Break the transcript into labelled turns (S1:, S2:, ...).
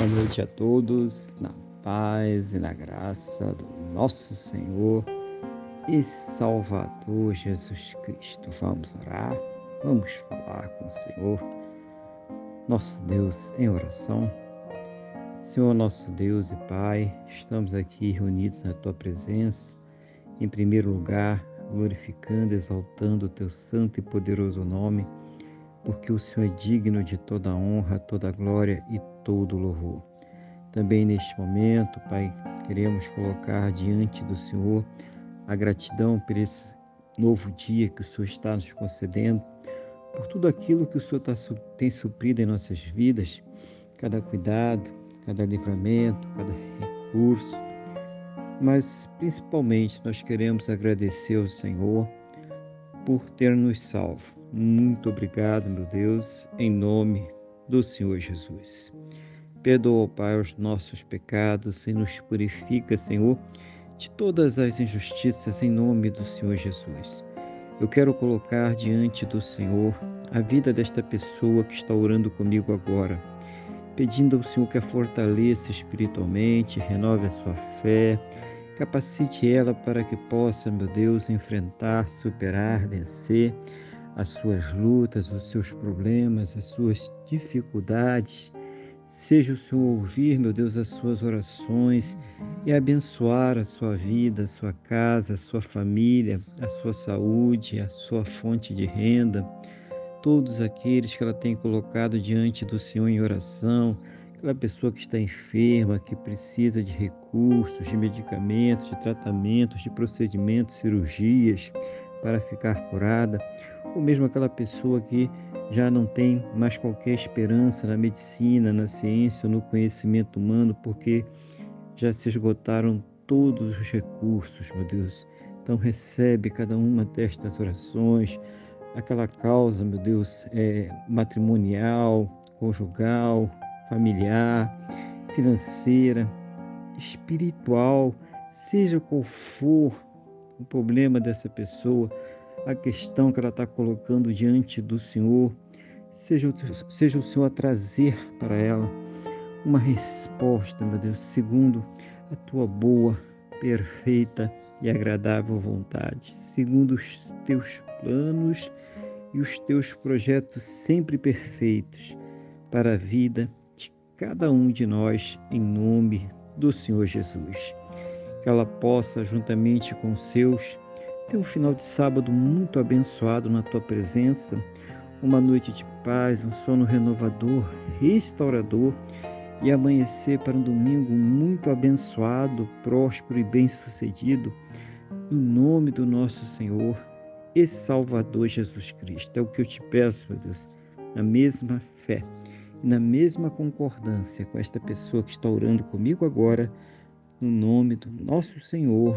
S1: Boa noite a todos, na paz e na graça do nosso Senhor e Salvador Jesus Cristo. Vamos orar, vamos falar com o Senhor, nosso Deus, em oração. Senhor, nosso Deus e Pai, estamos aqui reunidos na Tua presença, em primeiro lugar, glorificando, exaltando o Teu santo e poderoso nome porque o Senhor é digno de toda honra, toda glória e todo louvor. Também neste momento, Pai, queremos colocar diante do Senhor a gratidão por esse novo dia que o Senhor está nos concedendo, por tudo aquilo que o Senhor tá tem suprido em nossas vidas, cada cuidado, cada livramento, cada recurso. Mas principalmente nós queremos agradecer ao Senhor por ter nos salvo muito obrigado, meu Deus, em nome do Senhor Jesus. Perdoa, Pai, os nossos pecados e nos purifica, Senhor, de todas as injustiças em nome do Senhor Jesus. Eu quero colocar diante do Senhor a vida desta pessoa que está orando comigo agora, pedindo ao Senhor que a fortaleça espiritualmente, renove a sua fé, capacite ela para que possa, meu Deus, enfrentar, superar, vencer as suas lutas, os seus problemas, as suas dificuldades. Seja o Senhor ouvir, meu Deus, as suas orações e abençoar a sua vida, a sua casa, a sua família, a sua saúde, a sua fonte de renda, todos aqueles que ela tem colocado diante do Senhor em oração, aquela pessoa que está enferma, que precisa de recursos, de medicamentos, de tratamentos, de procedimentos, cirurgias para ficar curada ou mesmo aquela pessoa que já não tem mais qualquer esperança na medicina, na ciência ou no conhecimento humano, porque já se esgotaram todos os recursos, meu Deus. Então recebe cada uma destas orações, aquela causa, meu Deus, é, matrimonial, conjugal, familiar, financeira, espiritual, seja qual for o problema dessa pessoa, a questão que ela está colocando diante do Senhor, seja, seja o Senhor a trazer para ela uma resposta, meu Deus, segundo a tua boa, perfeita e agradável vontade, segundo os teus planos e os teus projetos sempre perfeitos para a vida de cada um de nós, em nome do Senhor Jesus. Que ela possa, juntamente com seus, ter um final de sábado muito abençoado na tua presença, uma noite de paz, um sono renovador, restaurador e amanhecer para um domingo muito abençoado, próspero e bem-sucedido, no nome do nosso Senhor e Salvador Jesus Cristo. É o que eu te peço, meu Deus, na mesma fé e na mesma concordância com esta pessoa que está orando comigo agora, no nome do nosso Senhor